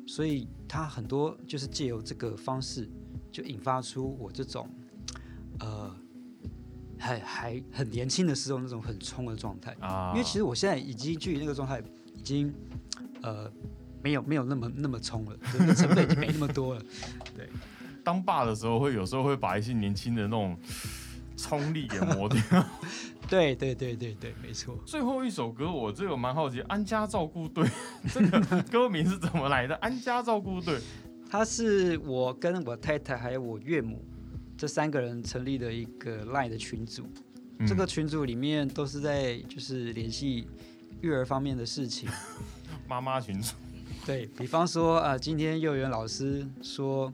所以他很多就是借由这个方式，就引发出我这种呃还还很年轻的时候那种很冲的状态。啊，因为其实我现在已经距离那个状态已经呃没有没有那么那么冲了，就那成本已经没那么多了。对当爸的时候，会有时候会把一些年轻的那种冲力给磨掉。对对对对对，没错。最后一首歌，我这个蛮好奇，《安家照顾队》这个歌名是怎么来的？安家照顾队，他是我跟我太太还有我岳母这三个人成立的一个 LINE 的群组，嗯这个群组里面都是在就是联系育儿方面的事情。妈妈群组，对比方说，呃，今天幼儿园老师说，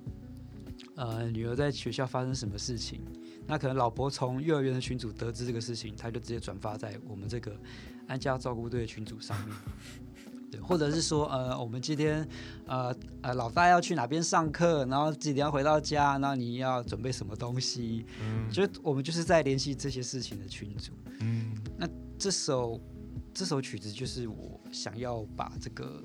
呃，女儿在学校发生什么事情，那可能老婆从幼儿园的群组得知这个事情，她就直接转发在我们这个安家照顾队的群组上面。对，或者是说，呃，我们今天，呃呃，老大要去哪边上课，然后几点要回到家，然后你要准备什么东西，嗯就我们就是在联系这些事情的群组。嗯那这首这首曲子就是我想要把这个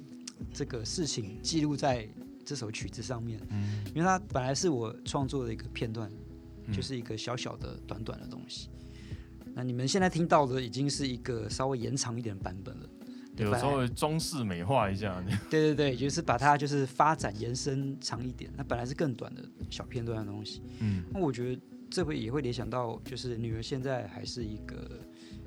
这个事情记录在这首曲子上面，嗯因为它本来是我创作的一个片段，嗯就是一个小小的、短短的东西。那你们现在听到的已经是一个稍微延长一点的版本了。有稍微装饰美化一下，对对对，就是把它就是发展延伸长一点。那本来是更短的小片段的东西，嗯。那我觉得这会也会联想到，就是女儿现在还是一个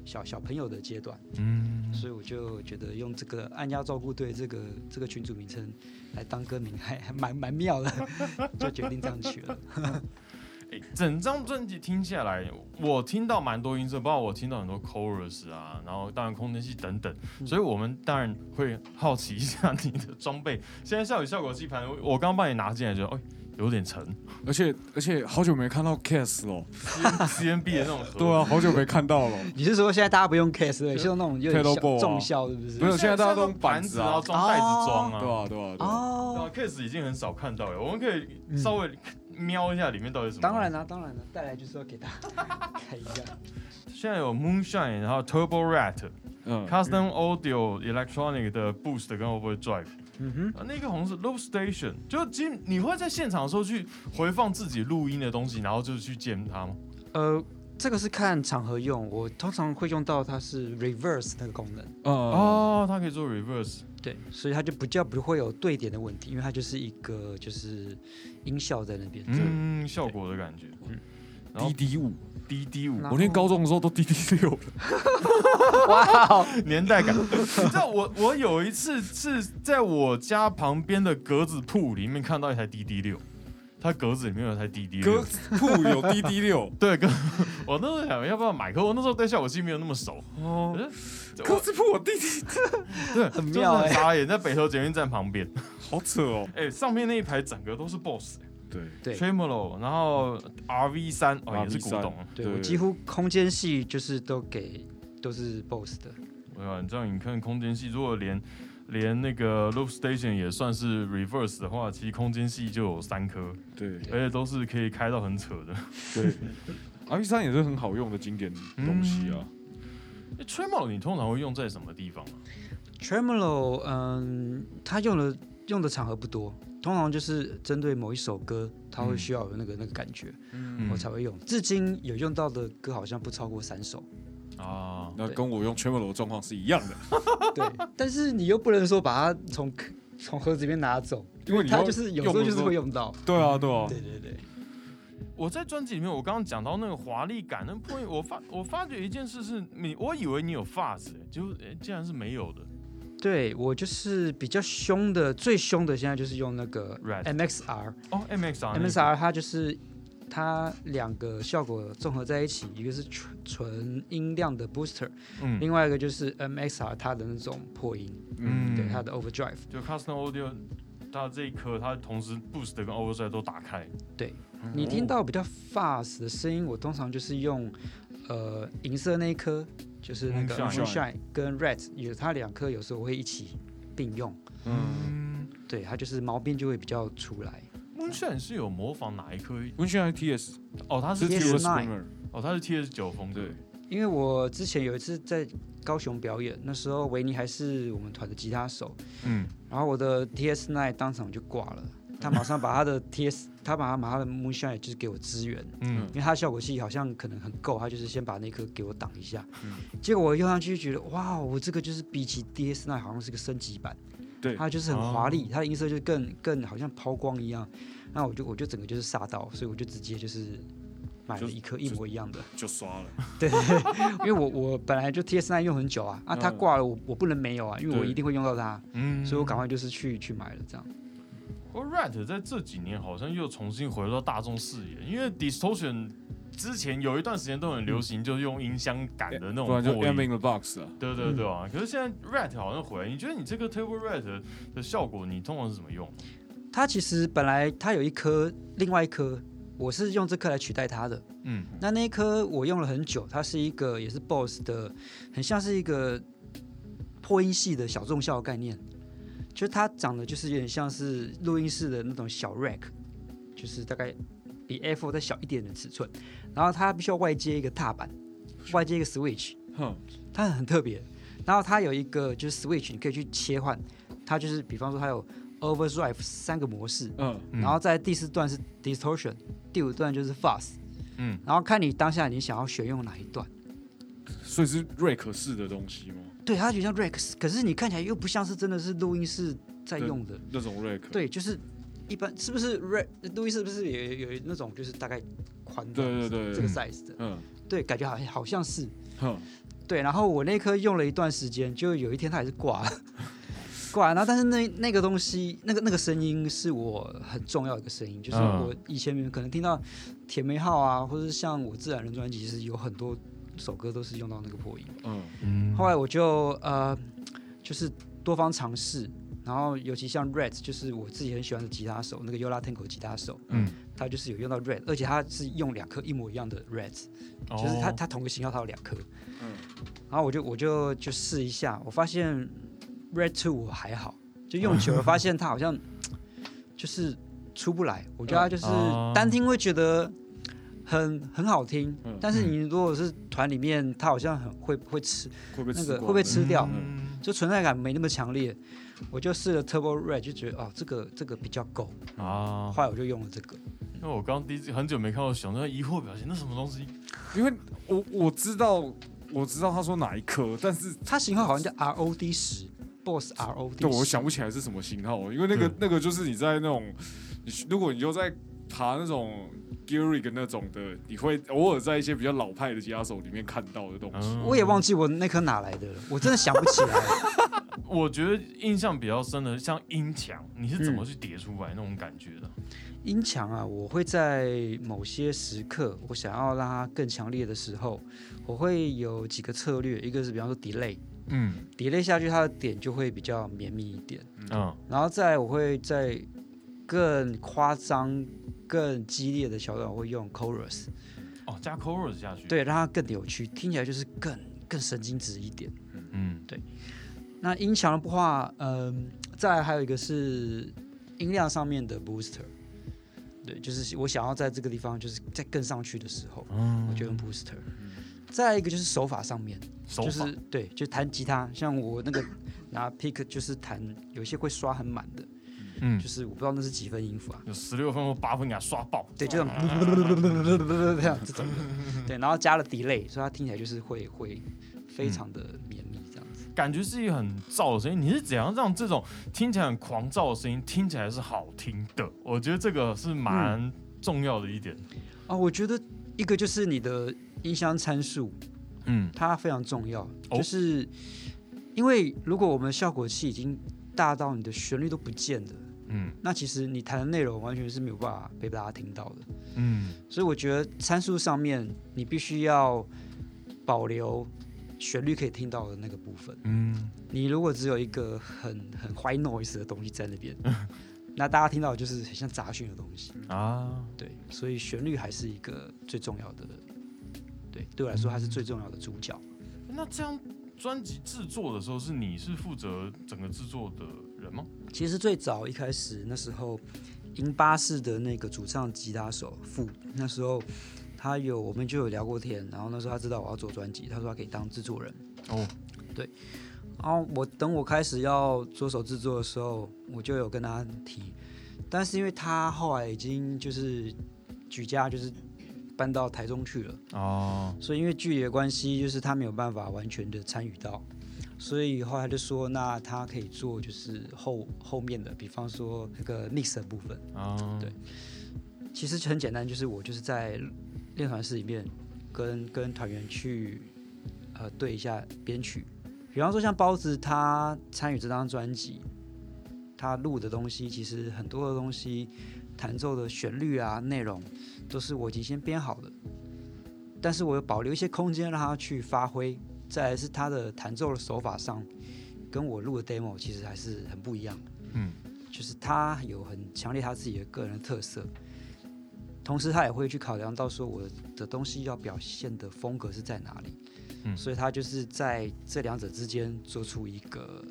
小小朋友的阶段，嗯，所以我就觉得用这个“按压照顾队”这个这个群组名称来当歌名还还蛮蛮妙的，就决定这样取了。诶整张专辑听下来，我听到蛮多音色，包括我听到很多 chorus 啊，然后当然空间系等等，嗯所以我们当然会好奇一下你的装备。现在下雨效果器盘，我我刚帮你拿进来，觉得哎有点沉而且而且好久没看到 Case 了，，C N B 的那种盒。对啊，好久没看到了。你是说现在大家不用 case 对，是用那种有点小 ball 啊重效是不是？没有现在大家都用用板子啊子然后装袋子装啊，对啊，对啊，对啊。哦，对啊，case 已经很少看到了，我们可以稍微瞄一下里面到底是什么。当然啦、当然了、带来就是要给大家 看一下。现在有 Moonshine，然后 Turbo Rat、嗯 Custom Audio、Electronic 的 Boost 跟 Overdrive。嗯哼，啊，那个好像是 Loop Station，就其实你会在现场的时候去回放自己录音的东西，然后就是去见它吗？呃，这个是看场合用，我通常会用到它是 reverse 那个功能，嗯哦，它可以做 reverse。对，所以它就不叫不会有对点的问题，因为它就是一个就是音效在那边。嗯，效果的感觉。嗯然后 DD 五，滴滴五我念高中的时候都滴滴六了。哇哦，年代感，你知道我我有一次是在我家旁边的格子铺里面看到一台滴滴六，它格子里面有台 DD 歌六。铺有滴滴六，对，格我那时候想要不要买，可我那时候对效果器没有那么熟。哦，我歌子铺有 DD，对，很就是妙欸很傻眼，在北投捷运站旁边。好扯哦。哎、上面那一排整个都是 BOSS，对，对 Tremolo，然后 RV 三哦也是 RV3 古董，对对我几乎空间系就是都给都是 BOSS 的。对吧？你知道你看空间系，如果连连那个 Loop Station 也算是 Reverse 的话，其实空间系就有三颗，对而且都是可以开到很扯的。对，RP 三也是很好用的经典东西啊。欸 Tremolo 你通常会用在什么地方啊？Tremolo，嗯，它用的用的场合不多，通常就是针对某一首歌，它会嗯需要有那个那个感觉，嗯我才会用。至今有用到的歌好像不超过三首。啊，那跟我用 Tremolo 的状况是一样的，对，但是你又不能说把它从从盒子里面拿走，因为你要就是有时候就是会用到。对啊，对啊，对对对，我在专辑里面，我刚刚讲到那个华丽感，那破我发我发觉一件事是你，我以为你有 fuzz，、欸、就哎、竟然是没有的。对我就是比较凶的，最凶的现在就是用那个 MXR，MXR 哦，MXR，它就是它两个效果综合在一起，一个是纯纯音量的 booster，嗯另外一个就是 MXR 它的那种破音，嗯对它的 overdrive。就 Custom Audio，它这一颗它同时 Boost 跟 Overdrive 都打开。对你听到比较 fast 的声音，我通常就是用呃银色那一颗，就是那个 Moonshine Moonshine 跟 Red，有它两颗有时候我会一起并用，嗯，嗯对，它就是毛边就会比较出来。，Moonshine 是有模仿哪一颗？温炫还 TS 哦，它是是 TS9 TS Screamer，哦，它是 TS 九风。对，因为我之前有一次在高雄表演，那时候维尼还是我们团的吉他手，嗯，然后我的 TS9 当场就挂了，他马上把他的 TS，他把他把他的 Moonshine 就是给我支援，嗯。因为他的效果器好像可能很够，他就是先把那颗给我挡一下，嗯。结果我用上去觉得哇，我这个就是比起 DS9 好像是个升级版，对。它就是很华丽哦，它的音色就更更好像抛光一样，那我就我就整个就是煞到，所以我就直接就是买了一颗一模一样的，就刷了。对因为我我本来就 TS9 用很久啊，啊它嗯挂了我我不能没有啊，因为我一定会用到它，嗯。所以我赶快就是去去买了这样。不过 Rat 在这几年好像又重新回到大众视野，因为 Distortion 之前有一段时间都很流行，就是用音箱感的那种就破 M 音。in the Box 啊。对对对啊！可是现在 Rat 好像回来，你觉得你这个 Table Rat 的效果，你通常是怎么用？它其实本来它有一颗，另外一颗我是用这颗来取代它的。嗯那那一颗我用了很久，它是一个也是 BOSS 的，很像是一个破音系的小众效的概念，就是它长得就是有点像是录音室的那种小 rack，就是大概比 F 再小一点的尺寸，然后它必须要外接一个踏板，外接一个 switch，哼，它很特别。然后它有一个就是 switch，你可以去切换，它就是比方说它有 overdrive 三个模式，嗯，嗯然后在第四段是 distortion，第五段就是 fuzz，嗯，然后看你当下你想要选用哪一段。所以是瑞克式的东西吗？对，它就像 Rex，可是你看起来又不像是真的是录音室在用的。那种瑞克？对，就是一般是不是 rack 录音室是不是有有那种就是大概宽对对对这个 size 的？嗯，对，感觉好像好像是。嗯，对，然后我那颗用了一段时间，就有一天它还是挂了，挂了。然后但是那那个东西，那个那个声音是我很重要的一个声音，就是嗯我以前可能听到铁梅号啊，或者是像我自然人专辑，其实有很多首歌都是用到那个破音。嗯，嗯后来我就呃，就是多方尝试，然后尤其像 Red，就是我自己很喜欢的吉他手，那个 Yola Tango 吉他手，嗯，他就是有用到 Red，而且他是用两颗一模一样的 Red，就是他哦他同个型号他有两颗，嗯然后我就我就就试一下，我发现 Red Two 我还好，就用久了 发现它好像就是出不来，我觉得它就是哦单听会觉得很很好听，嗯但是你如果是团里面，它好像很会会吃。会不会那个会不会吃掉嗯就存在感没那么强烈，我就试了 Turbo Red，就觉得哦，这个这个比较够，啊？后来我就用了这个。因为我刚第一次很久没看到小那个疑惑表情，那什么东西？因为我我知道我知道他说哪一颗，但是它型号好像叫 ROD 十，Boss ROD 对我想不起来是什么型号，因为那个对那个就是你在那种，你如果你就在爬那种 Gearig 那种的，你会偶尔在一些比较老派的吉他手里面看到的东西。嗯我也忘记我那颗哪来的了，我真的想不起来。我觉得印象比较深的，像音墙，你是怎么去叠出来那种感觉的？音墙啊，我会在某些时刻，我想要让它更强烈的时候，我会有几个策略，一个是比方说 delay，delay 嗯下去它的点就会比较绵密一点，嗯然后再来我会在更夸张、更激烈的桥段，我会用 chorus，哦，加 chorus 下去。，对，让它更有趣，听起来就是更更神经质一点。嗯对那音墙的话，嗯、再还有一个是音量上面的 booster，对，就是我想要在这个地方就是再更上去的时候，嗯我就用 booster。再一个就是手法上面，手就是对，就弹吉他，像我那个拿 pick 就是弹，有些会刷很满的，嗯就，是我不知道那是几分音符啊，有十六分或八分给它刷爆。对，就这种这样这种的，对，然后加了 delay，所以它听起来就是会会非常的绵密这样子。感觉是一个很燥的声音。你是怎样让这种听起来很狂躁的声音听起来是好听的？我觉得这个是蛮重要的一点。啊，我觉得一个就是你的音箱参数，嗯它非常重要，哦就是因为如果我们的效果器已经大到你的旋律都不见了，嗯那其实你谈的内容完全是没有办法被大家听到的。嗯所以我觉得参数上面你必须要保留旋律可以听到的那个部分。嗯，你如果只有一个很很 white noise 的东西在那边，那大家听到的就是很像杂讯的东西。啊，对，所以旋律还是一个最重要的。对，对我来说，还是最重要的主角。那这样专辑制作的时候，是你是负责整个制作的人吗？其实最早一开始那时候，银巴士的那个主唱吉他手傅，那时候他有我们就有聊过天，然后那时候他知道我要做专辑，他说他可以当制作人。哦，对然后我等我开始要着手制作的时候，我就有跟他提，但是因为他后来已经就是举家就是搬到台中去了，哦，所以因为距离的关系，就是他没有办法完全的参与到，所以后来就说，那他可以做就是后后面的，比方说那个 mix 的部分。啊，对其实很简单，就是我就是在练团室里面跟跟团员去呃对一下编曲，比方说像包子他参与这张专辑，他录的东西其实很多的东西，弹奏的旋律啊内容都是我已经先编好的，但是我有保留一些空间让他去发挥。再来是他的弹奏的手法上，跟我录的 demo 其实还是很不一样。嗯就是他有很强烈他自己的个人特色，同时他也会去考量到说我的东西要表现的风格是在哪里。嗯所以他就是在这两者之间做出一个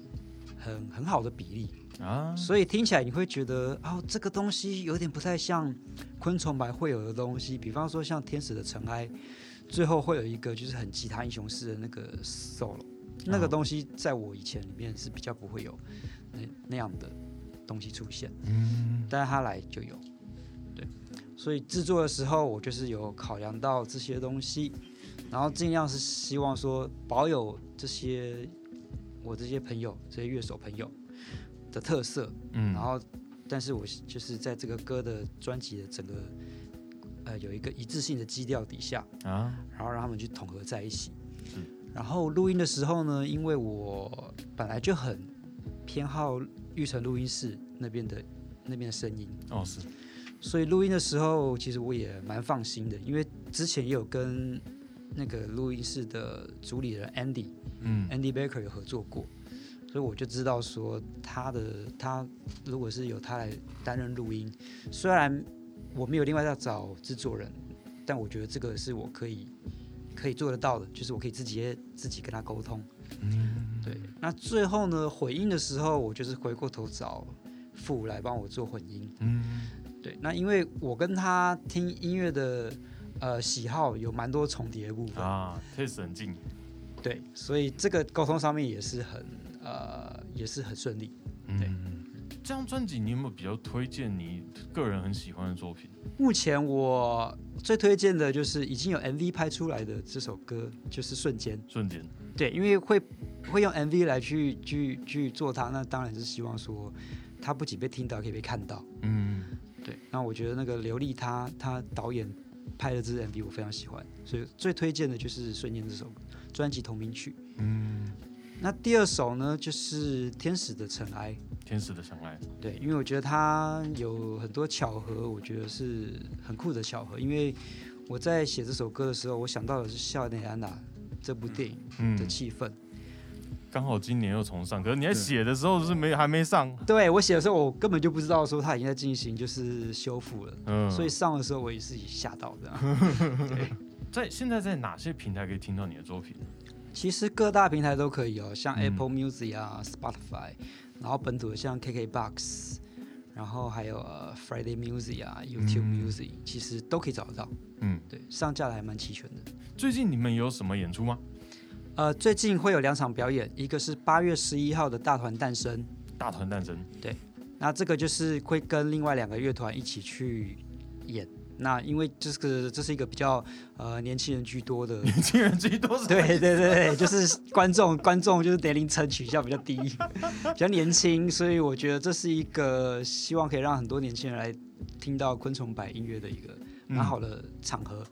很很好的比例。啊，所以听起来你会觉得，哦，这个东西有点不太像昆虫白会有的东西，比方说像天使的尘埃，最后会有一个就是很吉他英雄式的那个 solo，那个东西在我以前里面是比较不会有那那样的东西出现，嗯。但是他来就有，对，所以制作的时候我就是有考量到这些东西，然后尽量是希望说保有这些我这些朋友这些乐手朋友的特色，嗯。然后，但是我就是在这个歌的专辑的整个呃有一个一致性的基调底下，啊，然后让他们去统合在一起是。然后录音的时候呢，因为我本来就很偏好玉成录音室那边的那边的声音，哦是，所以录音的时候其实我也蛮放心的，因为之前也有跟那个录音室的主理人 Andy 嗯。Andy Baker 有合作过，所以我就知道说他的他如果是由他来担任录音，虽然我没有另外要找制作人，但我觉得这个是我可以可以做得到的，就是我可以自己自己跟他沟通。嗯，对，那最后呢混音的时候，我就是回过头找傅来帮我做混音。嗯对，那因为我跟他听音乐的呃喜好有蛮多重叠的部分，啊，taste 很近，对，所以这个沟通上面也是很呃也是很顺利。对嗯，这张专辑你有没有比较推荐你个人很喜欢的作品？目前我最推荐的就是已经有 MV 拍出来的这首歌，就是《瞬间》。瞬间，对，因为会会用 MV 来去去去做它，那当然是希望说它不仅被听到，可以被看到。嗯对，那我觉得那个刘丽她她导演拍的这支 MV 我非常喜欢，所以最推荐的就是《瞬间》这首专辑同名曲。嗯，那第二首呢，就是《天使的尘埃》。天使的相爱，对，因为我觉得它有很多巧合，我觉得是很酷的巧合。因为我在写这首歌的时候，我想到的是《笑内安娜》这部电影嗯的，气氛。刚好今年又重上，可是你在写的时候是没还没上，对我写的时候，我根本就不知道说它已经在进行就是修复了，嗯，所以上的时候我也是吓到这样。对，在现在在哪些平台可以听到你的作品？其实各大平台都可以哦，像嗯 Apple Music 啊、Spotify，然后本土的像 KKBox，然后还有呃 Friday Music 啊、YouTube 嗯 Music，、其实都可以找得到。嗯，对，上架的还蛮齐全的。最近你们有什么演出吗？呃，最近会有两场表演，一个是八月十一号的大团诞生，大团诞生，对那这个就是会跟另外两个乐团一起去演。那因为这个这是一个比较呃年轻人居多的，年轻人居多是？对对对对，就是观众观众就是年龄层取向比较低，比较年轻，所以我觉得这是一个希望可以让很多年轻人来听到昆虫白音乐的一个蛮好的场合。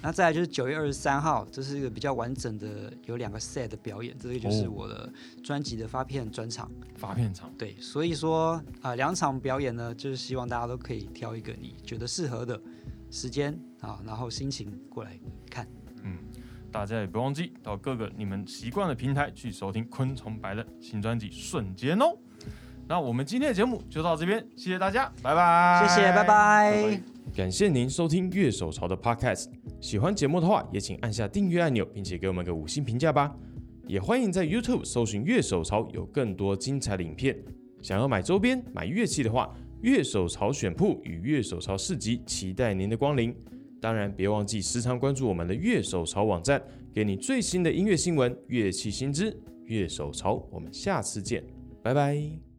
那再来就是九月二十三号，这是一个比较完整的，有两个 set 的表演，这个就是哦我的专辑的发片专场。发片场，对，所以说啊、两场表演呢，就是希望大家都可以挑一个你觉得适合的时间啊，然后心情过来看。嗯，大家也不忘记到各个你们习惯的平台去收听昆虫白的新专辑《瞬间》哦。那我们今天的节目就到这边，谢谢大家，拜拜，谢谢，拜拜感谢您收听乐手潮的 Podcast。喜欢节目的话，也请按下订阅按钮，并且给我们个五星评价吧。也欢迎在 YouTube 搜寻乐手潮，有更多精彩的影片。想要买周边、买乐器的话，乐手潮选铺与乐手潮市集期待您的光临。当然，别忘记时常关注我们的乐手潮网站，给你最新的音乐新闻、乐器新知。乐手潮，我们下次见，拜拜。